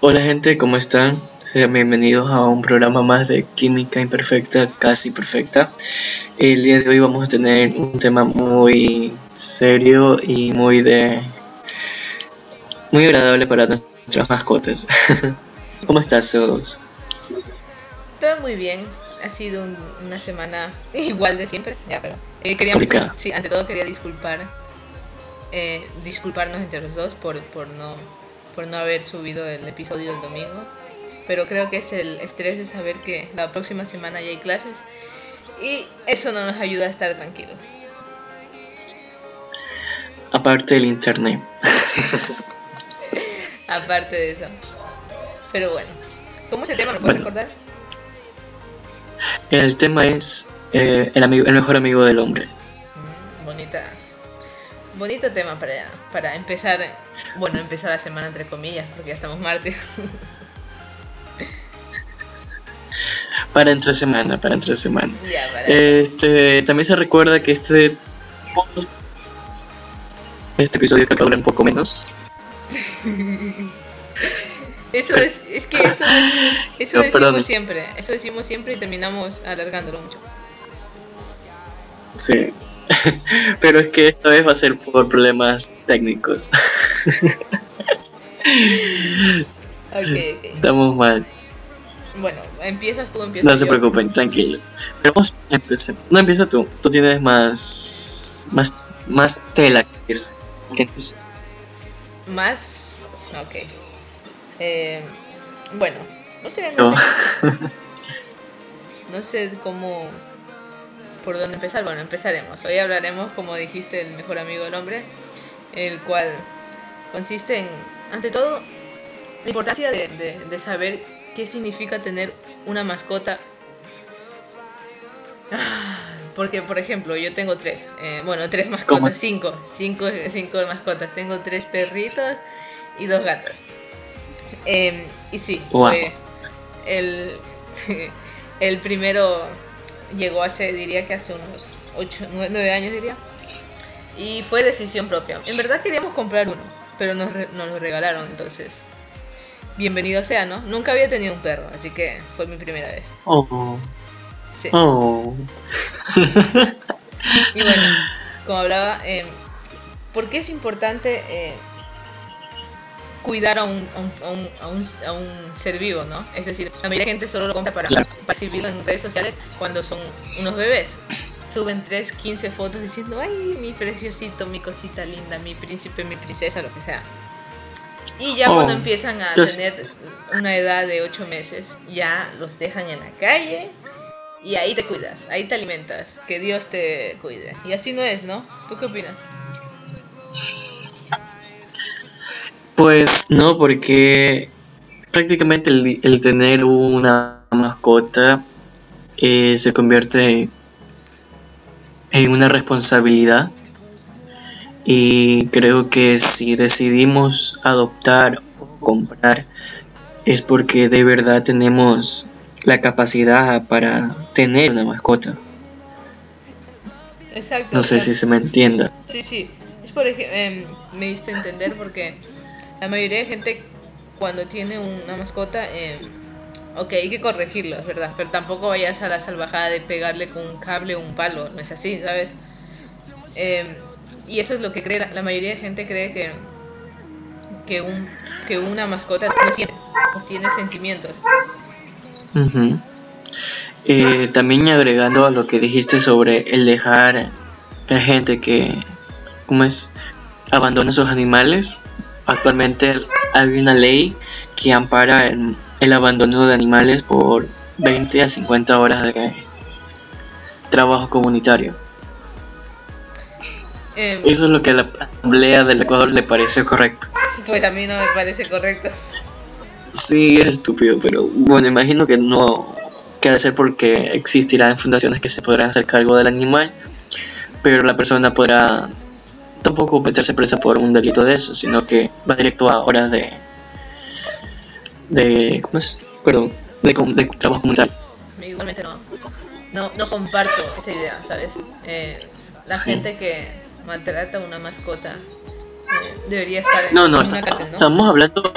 Hola gente, ¿cómo están? Sean bienvenidos a un programa más de Química Imperfecta, casi perfecta. El día de hoy vamos a tener un tema muy serio y muy de muy agradable para nuestras mascotas. ¿Cómo estás, CO2? Todo muy bien. Ha sido un- una semana igual de siempre. Ya, pero eh, quería, sí, ante todo quería disculpar, eh, disculparnos entre los dos por, por no por no haber subido el episodio el domingo. Pero creo que es el estrés de saber que la próxima semana ya hay clases y eso no nos ayuda a estar tranquilos. Aparte del internet. Aparte de eso. Pero bueno, ¿cómo es el tema? ¿Me puedes Bueno. recordar? El tema es eh, el, amigo, el mejor amigo del hombre. Mm, bonita bonito tema para, para empezar bueno empezar la semana entre comillas porque ya estamos martes Para entre semana, para entre semana. ya para Este, también se recuerda que este este episodio que dura un poco menos. eso es es que eso es, eso No, decimos perdón. siempre eso decimos siempre y terminamos alargándolo mucho Sí. Pero es que esta vez va a ser por problemas técnicos. ok ok Estamos mal. bueno empiezas tú empiezas No se yo. preocupen, tranquilos. Pero vamos empezar. No empieza tú. Tú tienes más más más tela que es. que es- más ok Eh, bueno no sé no, No. sé no sé cómo por dónde empezar. Bueno empezaremos. Hoy hablaremos como dijiste del mejor amigo del hombre el cual consiste en ante todo la importancia de, de- de saber qué significa tener una mascota. Ah, porque por ejemplo yo tengo tres. Eh, bueno tres mascotas. ¿Cómo? cinco. Cinco cinco mascotas. Tengo tres perritos y dos gatos. Em, y sí Wow. fue el el primero llegó hace diría que hace unos 8 9 años diría. Y fue decisión propia. En verdad queríamos comprar uno pero nos, nos lo regalaron entonces bienvenido sea no nunca había tenido un perro así que fue mi primera vez. Oh. sí. Oh. Y bueno, como hablaba, eh, ¿por qué es importante eh, cuidar a un, a, un, a, un, a, un, ser vivo, no? Es decir, la mayoría de gente solo lo compra para, Claro. para exhibirlo en redes sociales cuando son unos bebés. Suben 3, 15 fotos diciendo, ay, mi preciosito, mi cosita linda, mi príncipe, mi princesa, lo que sea. Y ya Oh, cuando empiezan a tener una edad de 8 meses, ya los dejan en la calle y ahí te cuidas, ahí te alimentas, que Dios te cuide. Y así no es, ¿no? ¿Tú qué opinas? Pues no, porque prácticamente el, el tener una mascota eh, se convierte en una responsabilidad y creo que si decidimos adoptar o comprar es porque de verdad tenemos la capacidad para tener una mascota. Exacto. No sé si se me entienda. Sí, sí. Es por ejemplo, me diste a entender porque la mayoría de gente cuando tiene una mascota, eh, hay que corregirlo, verdad, pero tampoco vayas a la salvajada de pegarle con un cable o un palo, no es así, ¿sabes? Eh, y eso es lo que cree, la, mayoría de gente cree que, que, un, que una mascota tiene, sentimientos. Eh, también agregando a lo que dijiste sobre el dejar la gente que, ¿cómo es? Abandona sus animales. Actualmente hay una ley que ampara el, abandono de animales por 20 a 50 horas de trabajo comunitario. Eh, Eso es lo que a la Asamblea del Ecuador le parece correcto. pues a mí no me parece correcto. Sí, es estúpido, pero bueno, imagino que no que de ser porque existirán fundaciones que se podrán hacer cargo del animal, pero la persona podrá tampoco meterse presa por un delito de eso, sino que va directo a horas de de ¿cómo es? Perdón, de, de trabajo comunitario. Igualmente no, no, no comparto esa idea, ¿sabes? Eh, la Sí. gente que maltrata a una mascota eh, debería estar en No, no, una está- cárcel, ¿no? estamos hablando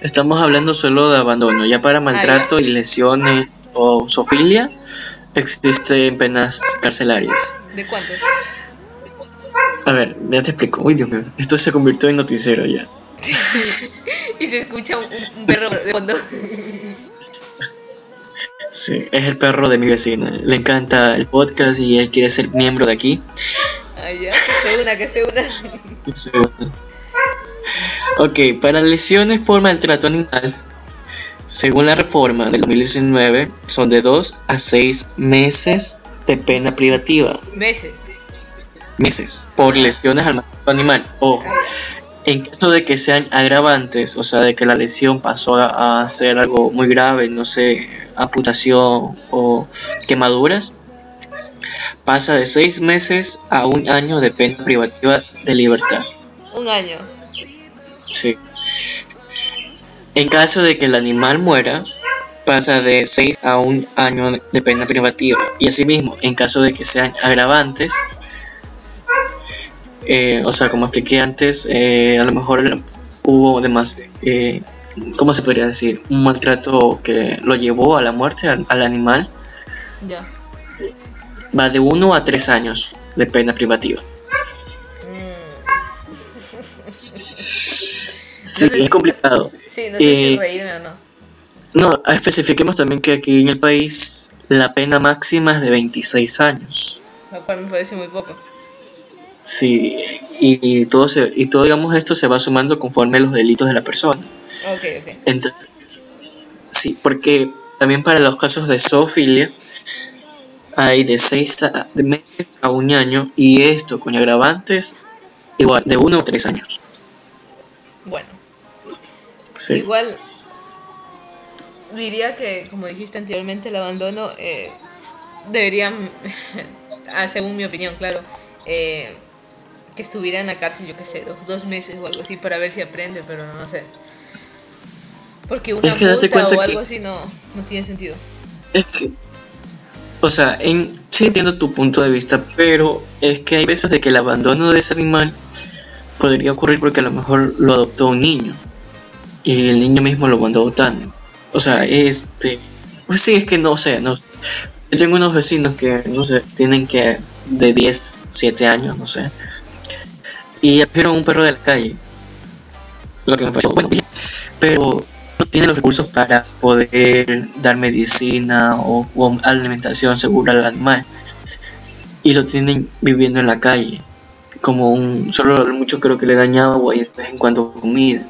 estamos hablando solo de abandono. Ya para maltrato y lesiones o sofilia existen penas carcelarias. ¿De cuántos? A ver, ya te explico. Uy, Dios mío, esto se convirtió en noticiero ya. y se escucha un, un perro de fondo. Sí, es el perro de mi vecina. Le encanta el podcast y él quiere ser miembro de aquí. Ay, ya, que se una, que se una. Se une. Ok, para lesiones por maltrato animal, según la reforma del 2019, son de 2 a 6 meses de pena privativa. Meses. Meses por lesiones al animal. Ojo, en caso de que sean agravantes, o sea, de que la lesión pasó a, a ser algo muy grave, no sé, amputación o quemaduras, pasa de 6 meses a un año de pena privativa de libertad. Un año. Sí. En caso de que el animal muera, pasa de 6 a un año de pena privativa. Y asimismo, en caso de que sean agravantes, eh, o sea, como expliqué antes, eh, a lo mejor hubo demás, eh, ¿cómo se podría decir? Un maltrato que lo llevó a la muerte al, al animal, Ya. va de 1 a 3 años de pena privativa. Sí, No sé es complicado. Sí, no sé si Eh, reírme o no. No, especifiquemos también que aquí en el país la pena máxima es de 26 años. Lo cual me parece muy poco. Sí, y, y todo se, y todo digamos esto se va sumando conforme a los delitos de la persona. Ok, ok. Entonces, sí, porque también para los casos de zoofilia hay de 6 a, de meses a un año y esto con agravantes igual de 1 a 3 años. Bueno, Sí. igual diría que, como dijiste anteriormente, el abandono eh, deberían, ah, según mi opinión, claro, eh, que estuviera en la cárcel, yo qué sé, dos, dos meses o algo así para ver si aprende, pero no, sé. Porque una Es que multa o que- algo así no, no tiene sentido. Es que, o sea, en, sí entiendo tu punto de vista, pero es que hay veces de que el abandono de ese animal podría ocurrir porque a lo mejor lo adoptó un niño y el niño mismo lo mandó adoptando. O sea, este, pues sí, es que no sé, no. Yo tengo unos vecinos que, no sé, tienen que de 10, 7 años, no sé, y adoptaron un perro de la calle. Lo que me pareció, bueno, pero no tienen los recursos para poder dar medicina o, alimentación segura al animal. Y lo tienen viviendo en la calle. Como un solo a lo mucho creo que le daña agua y de vez en cuando comida.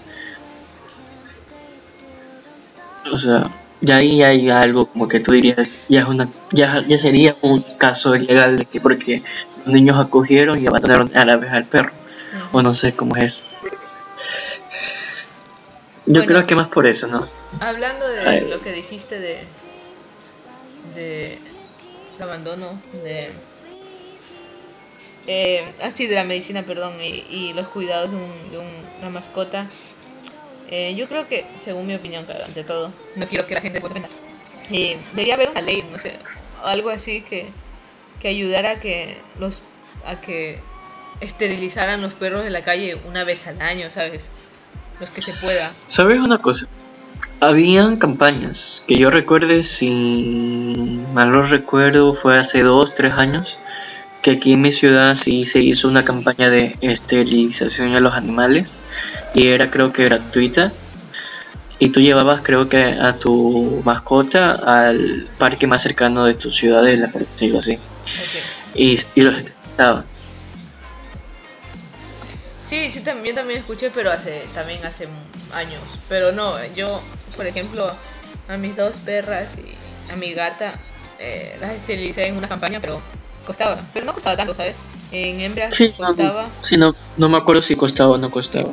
O sea ya ahí hay algo como que tú dirías ya es una ya, ya sería un caso ilegal de que porque los niños acogieron y abandonaron a la vez al perro o no sé cómo es eso yo Bueno. creo que más por eso no Hablando de Ay. lo que dijiste de, de el abandono, de eh, así de la medicina, perdón, y, y los cuidados de, un- de un- una mascota, eh, yo creo que, según mi opinión, claro, ante todo, no quiero que la gente se ofenda, eh, debería haber una ley, no sé, algo así que, que ayudara a que los a que esterilizaran los perros de la calle una vez al año, ¿sabes? Los que se pueda. ¿Sabes una cosa? Habían campañas que yo recuerde, si mal no recuerdo, fue hace dos, tres años, que aquí en mi ciudad sí se hizo una campaña de esterilización a los animales y era creo que gratuita. Y tú llevabas creo que a tu mascota al parque más cercano de tu ciudad, de la digo así. Y, y los esterilizaban. Sí, sí, también, yo también escuché, pero hace también hace años. Pero no, yo, por ejemplo, a mis dos perras y a mi gata eh, las esterilicé en una campaña, pero costaba. Pero no costaba tanto, ¿sabes? En hembras Sí, no, costaba. sí, no, no me acuerdo si costaba o no costaba.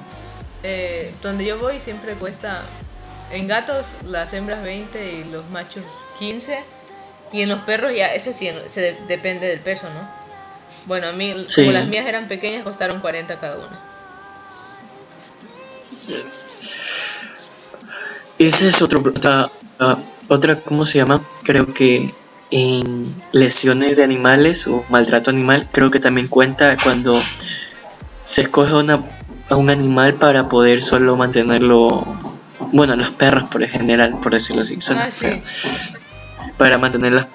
eh, donde yo voy siempre cuesta. En gatos, las hembras 20 y los machos 15. Y en los perros, ya, eso sí, se de- depende del peso, ¿no? Bueno, a mí, Sí. como las mías eran pequeñas, costaron 40 cada una. Ese es otro, otra, ah, otra, ¿cómo se llama? Creo que en lesiones de animales o maltrato animal, creo que también cuenta cuando se escoge una, a un animal para poder solo mantenerlo bueno, las perras por el general, por decirlo así, suena Ah, sí. Para mantenerlas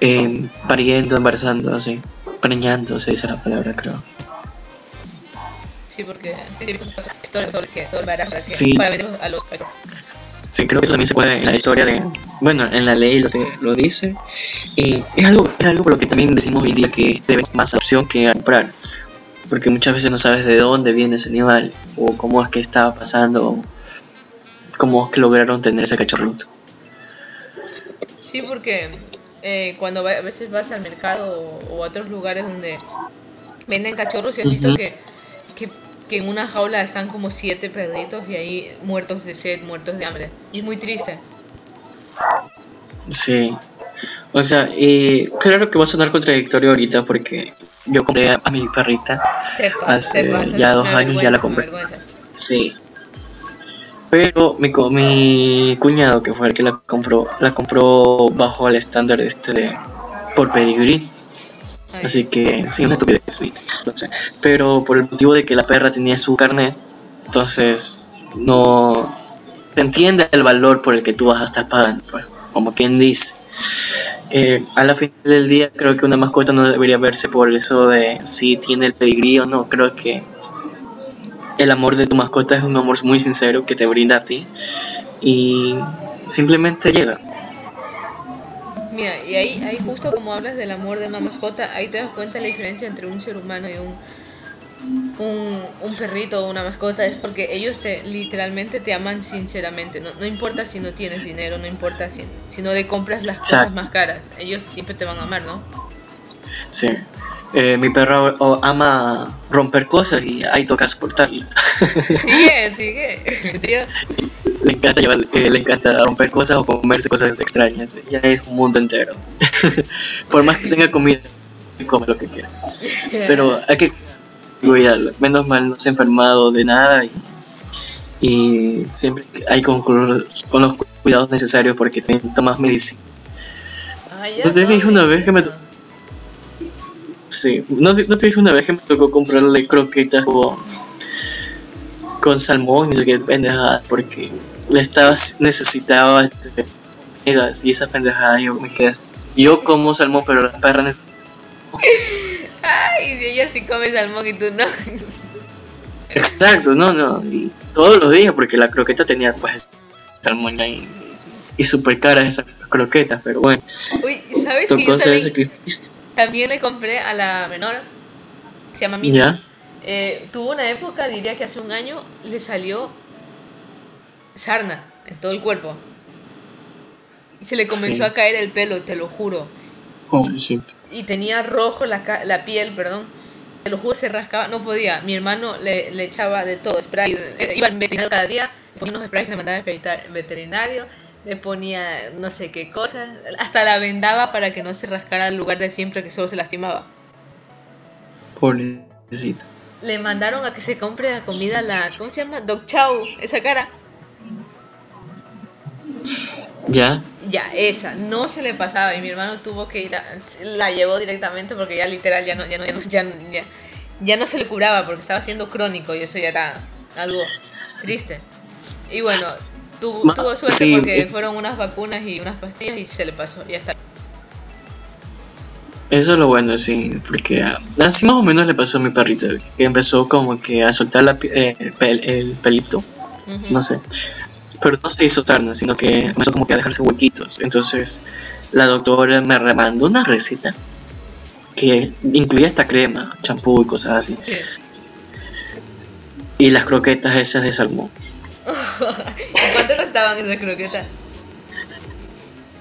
eh, pariendo, embarazando, así. Preñándose, esa es la palabra, creo. Sí, porque sí, he visto historias sobre que varas para, que, Sí. para venderlos a los Sí, creo que eso también se puede en la historia de. Bueno, en la ley lo, te- lo dice. Y es algo, es algo por lo que también decimos hoy día que debe más opción que a comprar. Porque muchas veces no sabes de dónde viene ese animal, o cómo es que estaba pasando, o cómo es que lograron tener ese cachorrito. Sí, porque eh, cuando va- a veces vas al mercado o, o a otros lugares donde venden cachorros y has visto que, que, que en una jaula están como siete perritos y ahí muertos de sed, muertos de hambre. Y es muy triste. Sí. O sea, y claro que va a sonar contradictorio ahorita porque yo compré a, mi perrita. Hace ya dos años ya la compré. Sí. Pero mi, mi cuñado, que fue el que la compró, la compró bajo el estándar este de por pedigrí. Así que sí, una estupidez, sí. no sé. Pero por el motivo de que la perra tenía su carnet, entonces no se entiende el valor por el que tú vas a estar pagando, pues, como quien dice. Eh, a la final del día creo que una mascota no debería verse por eso de si tiene el pedigrí o no. Creo que el amor de tu mascota es un amor muy sincero que te brinda a ti y simplemente llega. Mira, y ahí, ahí justo como hablas del amor de una mascota, ahí te das cuenta la diferencia entre un ser humano y un, un, un perrito o una mascota. Es porque ellos te literalmente te aman sinceramente. No, no importa si no tienes dinero, no importa si, si no le compras las cosas más caras. Ellos siempre te van a amar, ¿no? Sí. Eh, mi perro ama romper cosas y ahí toca soportarla. Sigue, sigue. Tío, le encanta llevar, eh, le encanta romper cosas o comerse cosas extrañas. Ya es un mundo entero. Por más que tenga comida, come lo que quiera. Pero hay que cuidarlo. Menos mal no se ha enfermado de nada y, y siempre hay con, con los cuidados necesarios porque tomas medicina. ¿No te dije una vez que me. Sí, ¿no, no te dije una vez que me tocó comprarle croquetas con, con salmón y sé qué pendejada porque le estaba necesitaba este, omegas y esa pendejada yo me quedé yo como salmón pero la perra neces- Ay, si ella sí come salmón y tú no. exacto no no y todos los días porque la croqueta tenía pues salmón ahí y súper caras esas croquetas pero bueno Uy, ¿sabes que yo también, le compré a la menor? Se llama Mini. ya Eh, tuvo una época, diría que hace un año, le salió sarna en todo el cuerpo. Y se le comenzó Sí. a caer el pelo, te lo juro. pobrecito. Y tenía rojo la, la piel, perdón. Te lo juro, se rascaba, no podía. Mi hermano le, le echaba de todo, spray. eh, Iba al veterinario cada día, le ponía unos sprays, le mandaba al veterinario, le ponía no sé qué cosas. Hasta la vendaba para que no se rascara al lugar de siempre que solo se lastimaba. pobrecito Le mandaron a que se compre la comida la. ¿Cómo se llama? Dog Chow, esa cara. Ya Ya, esa, no se le pasaba y mi hermano tuvo que ir a, la llevó directamente porque ya literal ya no, ya no, ya no, ya, ya- ya no se le curaba porque estaba siendo crónico y eso ya era algo triste. Y bueno, tuvo, Ma- tuvo suerte sí, porque eh. fueron unas vacunas y unas pastillas y se le pasó, ya está. Eso es lo bueno, sí, porque ah, así más o menos le pasó a mi perrita, que empezó como que a soltar la, eh, el, pel- el pelito, no sé, pero no se hizo sarna, sino que empezó como que a dejarse huequitos. Entonces la doctora me remandó una receta que incluía esta crema, champú y cosas así, Sí. y las croquetas esas de salmón. ¿Y cuánto costaban esas croquetas?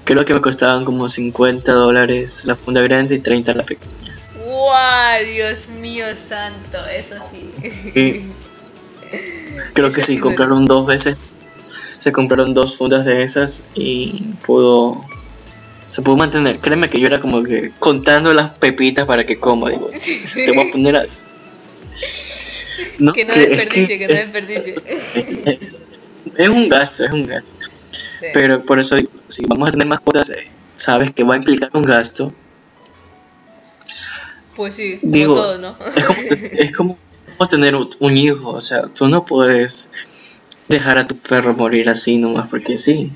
Creo que me costaban como 50 dólares la funda grande y 30 la pequeña. ¡Wow! Dios mío santo, eso sí. Creo que Eso sí compraron dos veces. Se compraron dos fundas de esas y pudo. Se pudo mantener. Créeme que yo era como que contando las pepitas para que coma. Digo, te voy a poner a. No, que no desperdicie, que no es- desperdicie. es, es un gasto, es un gasto. Sí. Pero por eso digo, si vamos a tener mascotas, eh, sabes que va a implicar un gasto. Pues sí, como todo, ¿no? Es como, es como tener un hijo. O sea, tú no puedes dejar a tu perro morir así nomás porque sí.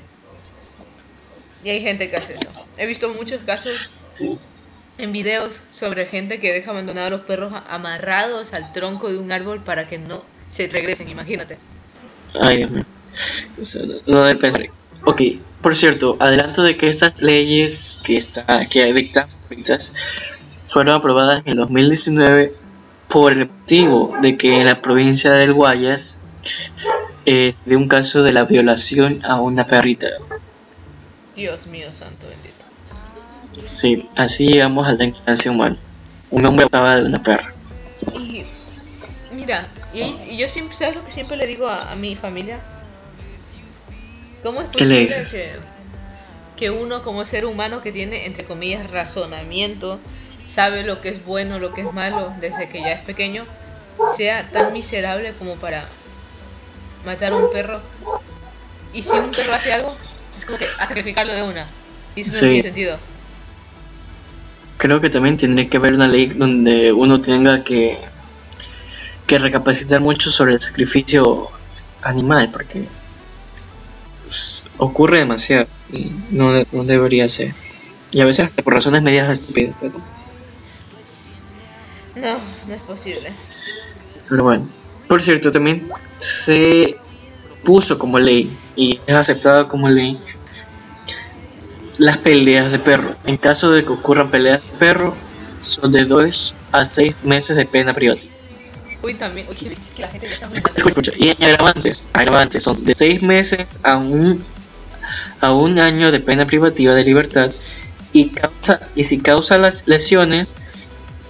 Y hay gente que hace eso. He visto muchos casos Sí. en videos sobre gente que deja abandonados a los perros amarrados al tronco de un árbol para que no se regresen, imagínate. Ay, Dios mío. No, debe pensar. Ok, por cierto, adelanto de que estas leyes que está que dictan fueron aprobadas en 2019 por el motivo de que en la provincia del Guayas eh, de un caso de la violación a una perrita. Dios mío, santo bendito. Sí, así llegamos a la ignorancia humana. Un hombre acaba de una perra. Y mira, y, ahí- y yo siempre, ¿sabes lo que siempre le digo a, a mi familia? ¿Cómo es ¿Qué le posible dices? que, que uno como ser humano que tiene, entre comillas, razonamiento, sabe lo que es bueno, lo que es malo desde que ya es pequeño, sea tan miserable como para matar a un perro? Y si un perro hace algo, es como que a sacrificarlo de una. Y eso no tiene sentido. Creo que también tendría que haber una ley donde uno tenga que, que recapacitar mucho sobre el sacrificio animal, porque pues, ocurre demasiado y no, no debería ser. Y a veces hasta por razones medias estúpidas. Pero, No, no es posible. pero bueno. Por cierto, también se puso como ley y es aceptado como ley las peleas de perro. En caso de que ocurran peleas de perro, son de 2 a 6 meses de pena privativa. Uy, también, uy, viste, es que la gente ya está muy mal. Escucha, y en agravantes, agravantes son de 6 meses a un, a un año de pena privativa de libertad y, causa, y si causa las lesiones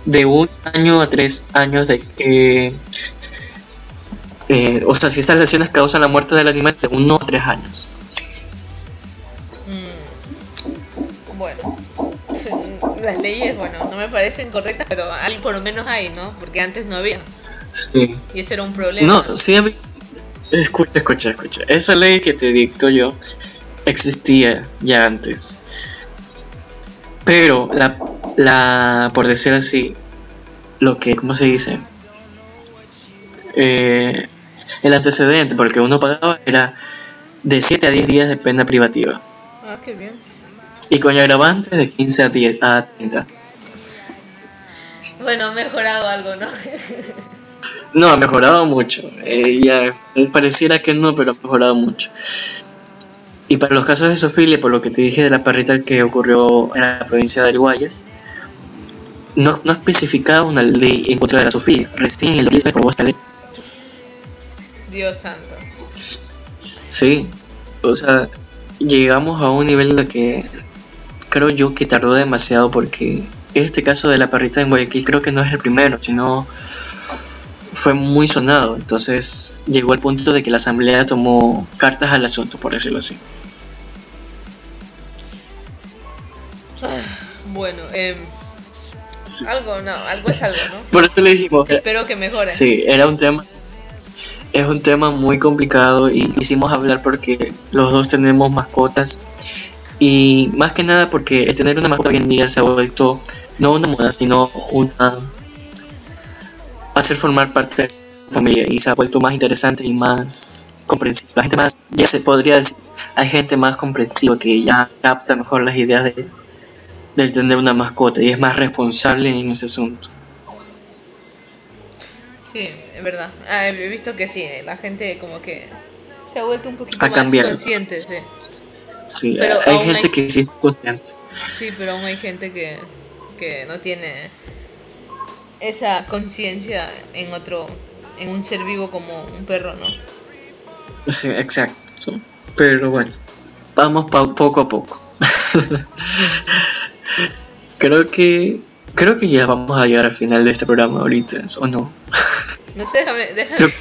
de un año a 3 años de... eh, eh, o sea, si estas lesiones causan la muerte del animal de 1 a 3 años. Mm, Bueno, las leyes, bueno, no me parecen correctas, pero hay, por lo menos hay, ¿no? Porque antes no había. Sí. Y ese era un problema. No, sí, había- escucha, escucha, escucha. Esa ley que te dicto yo existía ya antes. Pero la, la por decir así, lo que, ¿cómo se dice? Eh, el antecedente, porque uno pagaba era de 7 a 10 días de pena privativa. Ah, qué bien. Y con agravantes de 15 a 10 a 30. Bueno, ha mejorado algo, ¿no? No, ha mejorado mucho. Eh, ya pareciera que no, pero ha mejorado mucho. Y para los casos de zoofilia, por lo que te dije de la perrita que ocurrió en la provincia de Guayas, no, no especificaba una ley en contra de la zoofilia. Recién en el 2010 se aprobó esta ley. Dios santo. Sí, o sea, llegamos a un nivel de que creo yo que tardó demasiado porque este caso de la perrita en Guayaquil creo que no es el primero, sino fue muy sonado. Entonces llegó al punto de que la asamblea tomó cartas al asunto, por decirlo así. Bueno, em, algo, no, algo es algo, ¿no? Por eso le dijimos, Espero que mejore. sí, era un tema, es un tema muy complicado y quisimos hablar porque los dos tenemos mascotas y más que nada porque el tener una mascota hoy en día se ha vuelto no una moda, sino una hacer formar parte de la familia y se ha vuelto más interesante y más comprensiva. La gente más, ya se podría decir, hay gente más comprensiva que ya capta mejor las ideas de, del tener una mascota y es más responsable en ese asunto. Sí, verdad. Ah, he visto que sí, la gente como que se ha vuelto un poquito Ha más cambiado. consciente, sí. Sí, Pero hay gente hay- que sí es consciente. Sí, pero aún hay gente que, que no tiene esa conciencia en otro, en un ser vivo como un perro, ¿no? Sí, exacto. Pero bueno, vamos pa- poco a poco. creo que creo que ya vamos a llegar al final de este programa ahorita, ¿o no? No sé, déjame, déjame,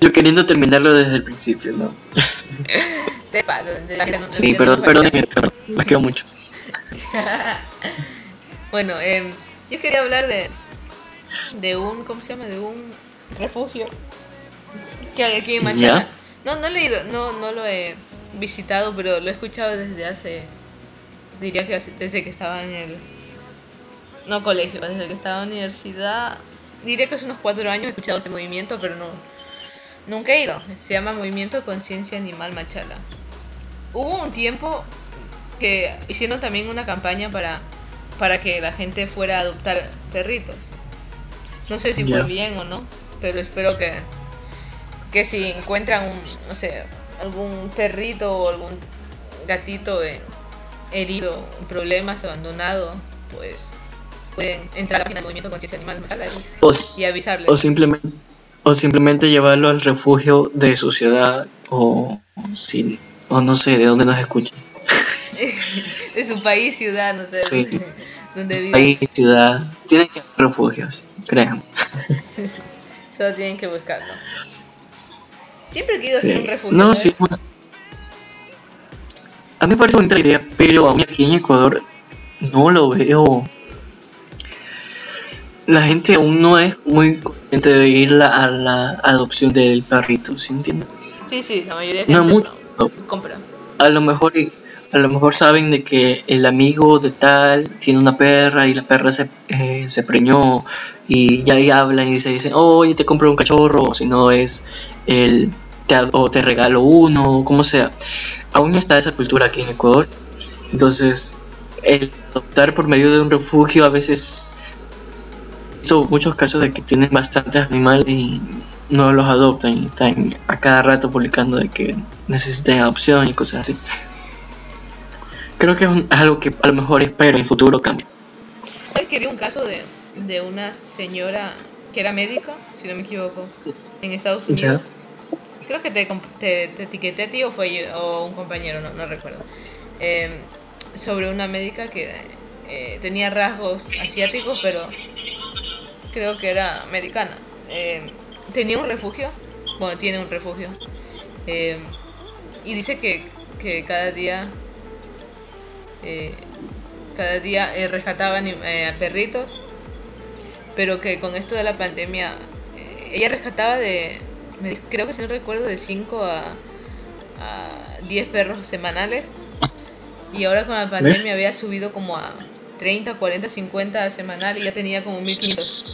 Yo queriendo terminarlo desde el principio, ¿no? te paso, de Sí, entiende perdón, perdón, perdón, las quiero mucho. Bueno, em, yo quería hablar de, de un, ¿cómo se llama? De un refugio que hay aquí en Machala. No, no he leído, no, no lo he visitado, pero lo he escuchado desde hace, diría que hace- desde que estaba en el, no colegio, desde que estaba en la universidad, diría que hace unos cuatro años he escuchado este movimiento, pero no, Nunca he ido. Se llama Movimiento Conciencia Animal Machala. Hubo un tiempo que hicieron también una campaña para, para que la gente fuera a adoptar perritos. No sé si fue bien o no, pero espero que, que si encuentran un, no sé, algún perrito o algún gatito herido, problemas, abandonado, pues pueden entrar a la página del Movimiento Conciencia Animal Machala y, y avisarles. O simplemente o simplemente llevarlo al refugio de su ciudad o sí, o no sé de dónde nos escuchan. de su país, ciudad, no sé. Sí. Donde vive. País, ciudad. Tienen que haber refugios, crean. Solo tienen que buscarlo. Siempre he querido hacer un refugio. No, sí. A mí me parece bonita la idea, pero aún aquí en Ecuador no lo veo la gente aún no es muy consciente de ir a la adopción del perrito, ¿sí entiendes? Sí, sí, la mayoría de gente no, mucho, compra. A lo mejor a lo mejor saben de que el amigo de tal tiene una perra y la perra se, eh, se preñó y ya ahí hablan y se dicen, oye, te compro un cachorro, o si no es el te, o te regalo uno, o como sea. Aún está esa cultura aquí en Ecuador. Entonces, el adoptar por medio de un refugio a veces muchos casos de que tienen bastantes animales y no los adoptan y están a cada rato publicando de que necesitan adopción y cosas así. Creo que es, algo que a lo mejor espero en el futuro cambie. ¿Sabes que vi un caso de, de una señora que era médica, si no me equivoco, en Estados Unidos? Creo que te, te, etiqueté a ti o fue o un compañero, no, no recuerdo. Em, sobre una médica que eh, tenía rasgos asiáticos, pero creo que era americana. Eh, tenía un refugio, bueno, tiene un refugio. Eh, y dice que, que cada día, eh, cada día rescataban a perritos, pero que con esto de la pandemia, ella rescataba de, creo que si no recuerdo, de 5 a, a 10 perros semanales. Y ahora con la pandemia había subido como a 30, 40, 50 semanal y ya tenía como 1500.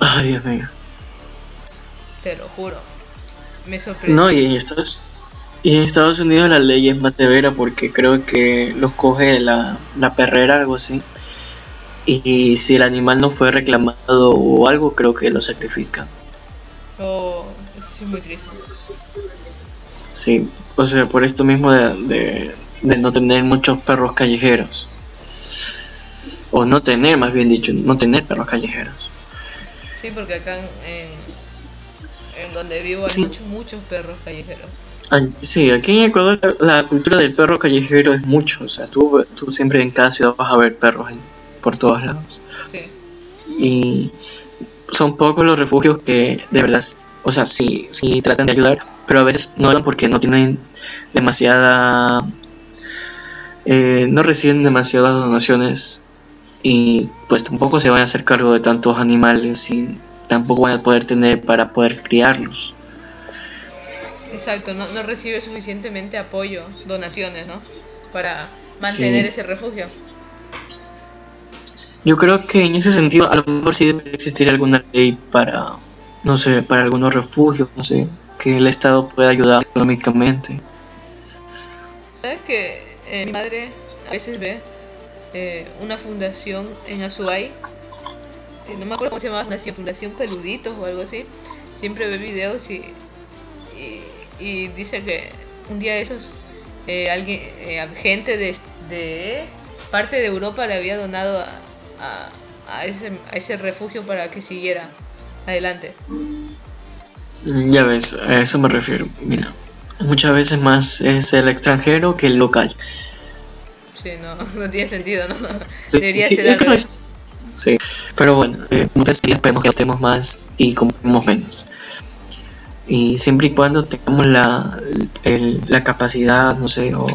Ay, Dios mío. Te lo juro. Me sorprendió. No, y en Estados, y en Estados Unidos la ley es más severa porque creo que los coge la, la perrera, algo así. Y si el animal no fue reclamado o algo, creo que lo sacrifica. Oh, eso sí es muy triste. Sí, o sea, por esto mismo de, de, de no tener muchos perros callejeros. O no tener, más bien dicho, no tener perros callejeros. Sí, porque acá en, en donde vivo hay muchos, muchos perros callejeros. Sí, aquí en Ecuador la, cultura del perro callejero es mucho. O sea, tú, tú siempre en cada ciudad vas a ver perros por todos lados. Sí. Y son pocos los refugios que de verdad, o sea, sí, sí tratan de ayudar, pero a veces no dan porque no tienen demasiada... Eh, no reciben demasiadas donaciones y pues tampoco se van a hacer cargo de tantos animales y tampoco van a poder tener para poder criarlos. Exacto, no, no recibe suficientemente apoyo, donaciones, ¿no? Para mantener ese refugio. Yo creo que en ese sentido a lo mejor sí debe existir alguna ley para, no sé, para algunos refugios, no sé, que el Estado pueda ayudar económicamente. ¿Sabes que eh, mi madre a veces ve eh, una fundación en Azuay. Eh, no me acuerdo cómo se llamaba, fundación, fundación Peluditos o algo así. Siempre ve videos y, y, dice que un día esos, eh, alguien, gente de, de, parte de Europa le había donado a, a, ese, a ese refugio para que siguiera adelante. Ya ves, a eso me refiero. Mira, muchas veces más es el extranjero que el local. Sí, no, no tiene sentido, ¿no? Debería ser algo. Sí, pero bueno, eh, muchas veces esperemos que estemos más y compremos menos. Y siempre y cuando tengamos la, la capacidad, no sé, o,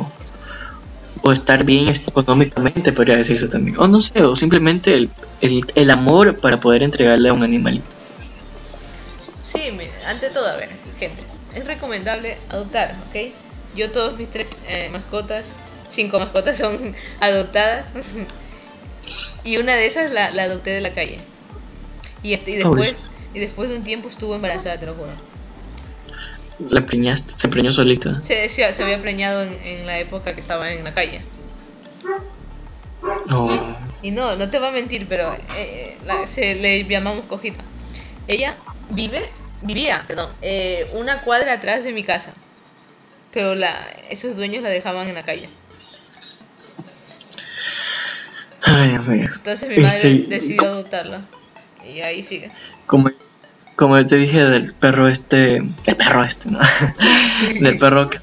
o estar bien económicamente, podría decirse también. O no sé, o simplemente el, el, el amor para poder entregarle a un animalito. Sí, ante todo, a ver, gente, es recomendable adoptar, ¿ok? Yo todos mis tres eh, mascotas cinco mascotas son adoptadas. y una de esas la, adopté de la calle. Y, este, y después, y después de un tiempo estuvo embarazada, te lo juro. La preñaste, se preñó solita. Se, se, se había preñado en, en la época que estaba en la calle. Y no, no te va a mentir, pero eh, la- se le llamamos cojita. Ella vive, vivía, perdón, eh, una cuadra atrás de mi casa. Pero la, esos dueños la dejaban en la calle. Ay. Entonces mi madre Este- decidió adoptarla. Y ahí sigue. Como, como te dije del perro este. El perro este, ¿no? del perro que.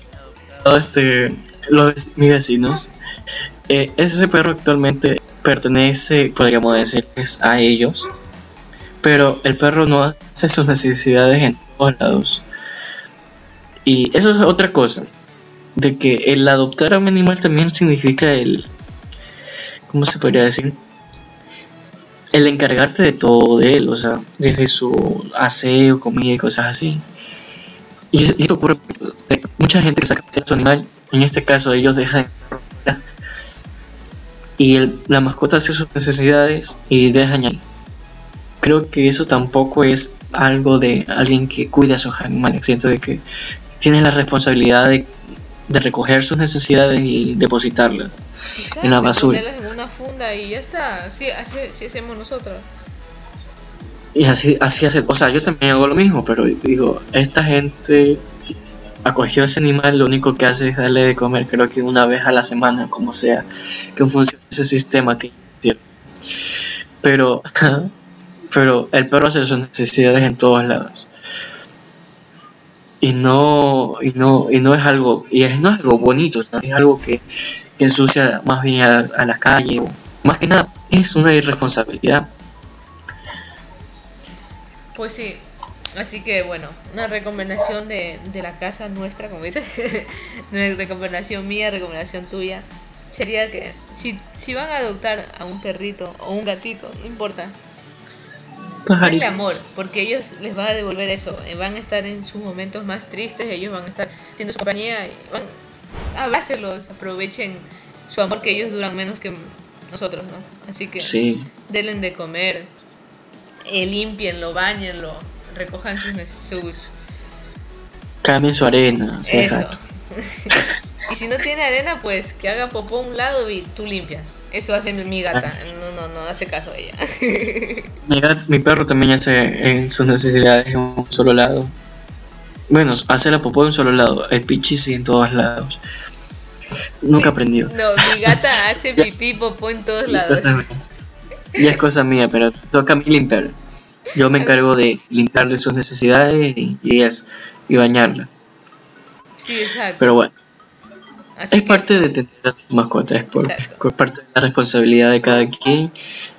Este, los, mis vecinos. eh, ese perro actualmente pertenece, podríamos decirles, a ellos. Pero el perro no hace sus necesidades en todos lados. Y eso es otra cosa. De que el adoptar a un animal también significa el. ¿Cómo se podría decir? el encargarte de todo de él, o sea, desde su aseo, comida y cosas así. Y, y esto ocurre de mucha gente que saca a su animal, en este caso ellos dejan y la mascota hace sus necesidades y dejan ahí. Creo que eso tampoco es algo de alguien que cuida a sus animales, siento de que tienes la responsabilidad de, de recoger sus necesidades y depositarlas. En la basura. En una funda y ya está. Así, así, así hacemos nosotros. Y así, así hace, o sea, yo también hago lo mismo, pero digo, esta gente acogió ese animal, lo único que hace es darle de comer, creo que una vez a la semana, como sea, que funcione ese sistema que hicieron. Pero, pero el perro hace sus necesidades en todos lados. Y no, y no, y no es algo, y es, no es algo bonito, ¿no? es algo que, que ensucia más bien a, a la calle, más que nada, es una irresponsabilidad. Pues sí. Así que bueno, una recomendación de, de la casa nuestra, como dices, recomendación mía, recomendación tuya, sería que si, si van a adoptar a un perrito o un gatito, no importa, denle Pajarito. amor, porque ellos les va a devolver eso, eh, van a estar en sus momentos más tristes, ellos van a estar siendo su compañía, van, abrácelos, aprovechen su amor que ellos duran menos que nosotros, ¿no? Así que Sí. denle de comer, eh, límpienlo, bañenlo, recojan sus, sus Cambien su arena. eso. y si no tiene arena, pues que haga popó a un lado y tú limpias. Eso hace mi gata. No, no, no hace caso a ella. Mi, gat- mi perro también hace en sus necesidades en un solo lado. Bueno, hace la popó en un solo lado. El pichi sí en todos lados. Nunca aprendió. No, mi gata hace pipí popó en todos lados. Y es cosa mía, pero toca a mí limpiar. Yo me encargo de limpiarle sus necesidades y, y eso, y bañarla. Sí, exacto. Pero bueno, Así es que parte de tener a tu mascota, es, por, es parte de la responsabilidad de cada quien.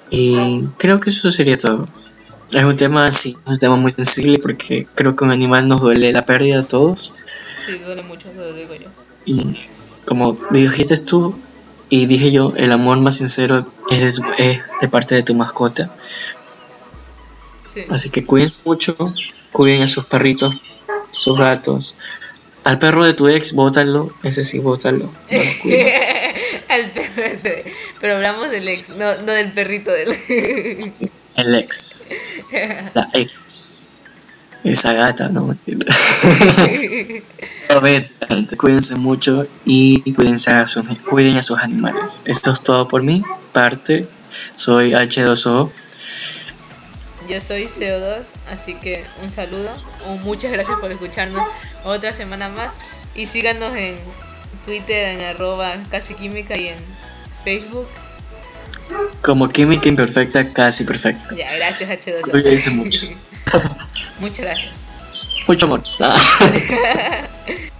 Y creo que eso sería todo. Es un tema así, un tema muy sensible porque creo que un animal nos duele la pérdida a todos. Sí, duele mucho, lo digo yo. Y como dijiste tú y dije yo, el amor más sincero es de, es de parte de tu mascota. Sí. Así que cuiden mucho, cuiden a sus perritos, sus gatos. Al perro de tu ex, bótalo, ese sí, bótalo. no lo cuides. Al perro- Pero hablamos del ex, no, no del perrito del. El ex. La ex. Esa gata, no. A ver, cuídense mucho y cuídense a sus, cuiden a sus animales. Esto es todo por mi parte. Soy H2O. Yo soy CO2, así que un saludo. o muchas gracias por escucharnos otra semana más. Y síganos en Twitter, en arroba casi química y en Facebook. Como química imperfecta, casi perfecta. Ya, gracias H2O. Cuídense mucho. Muchas gracias. Mucho amor.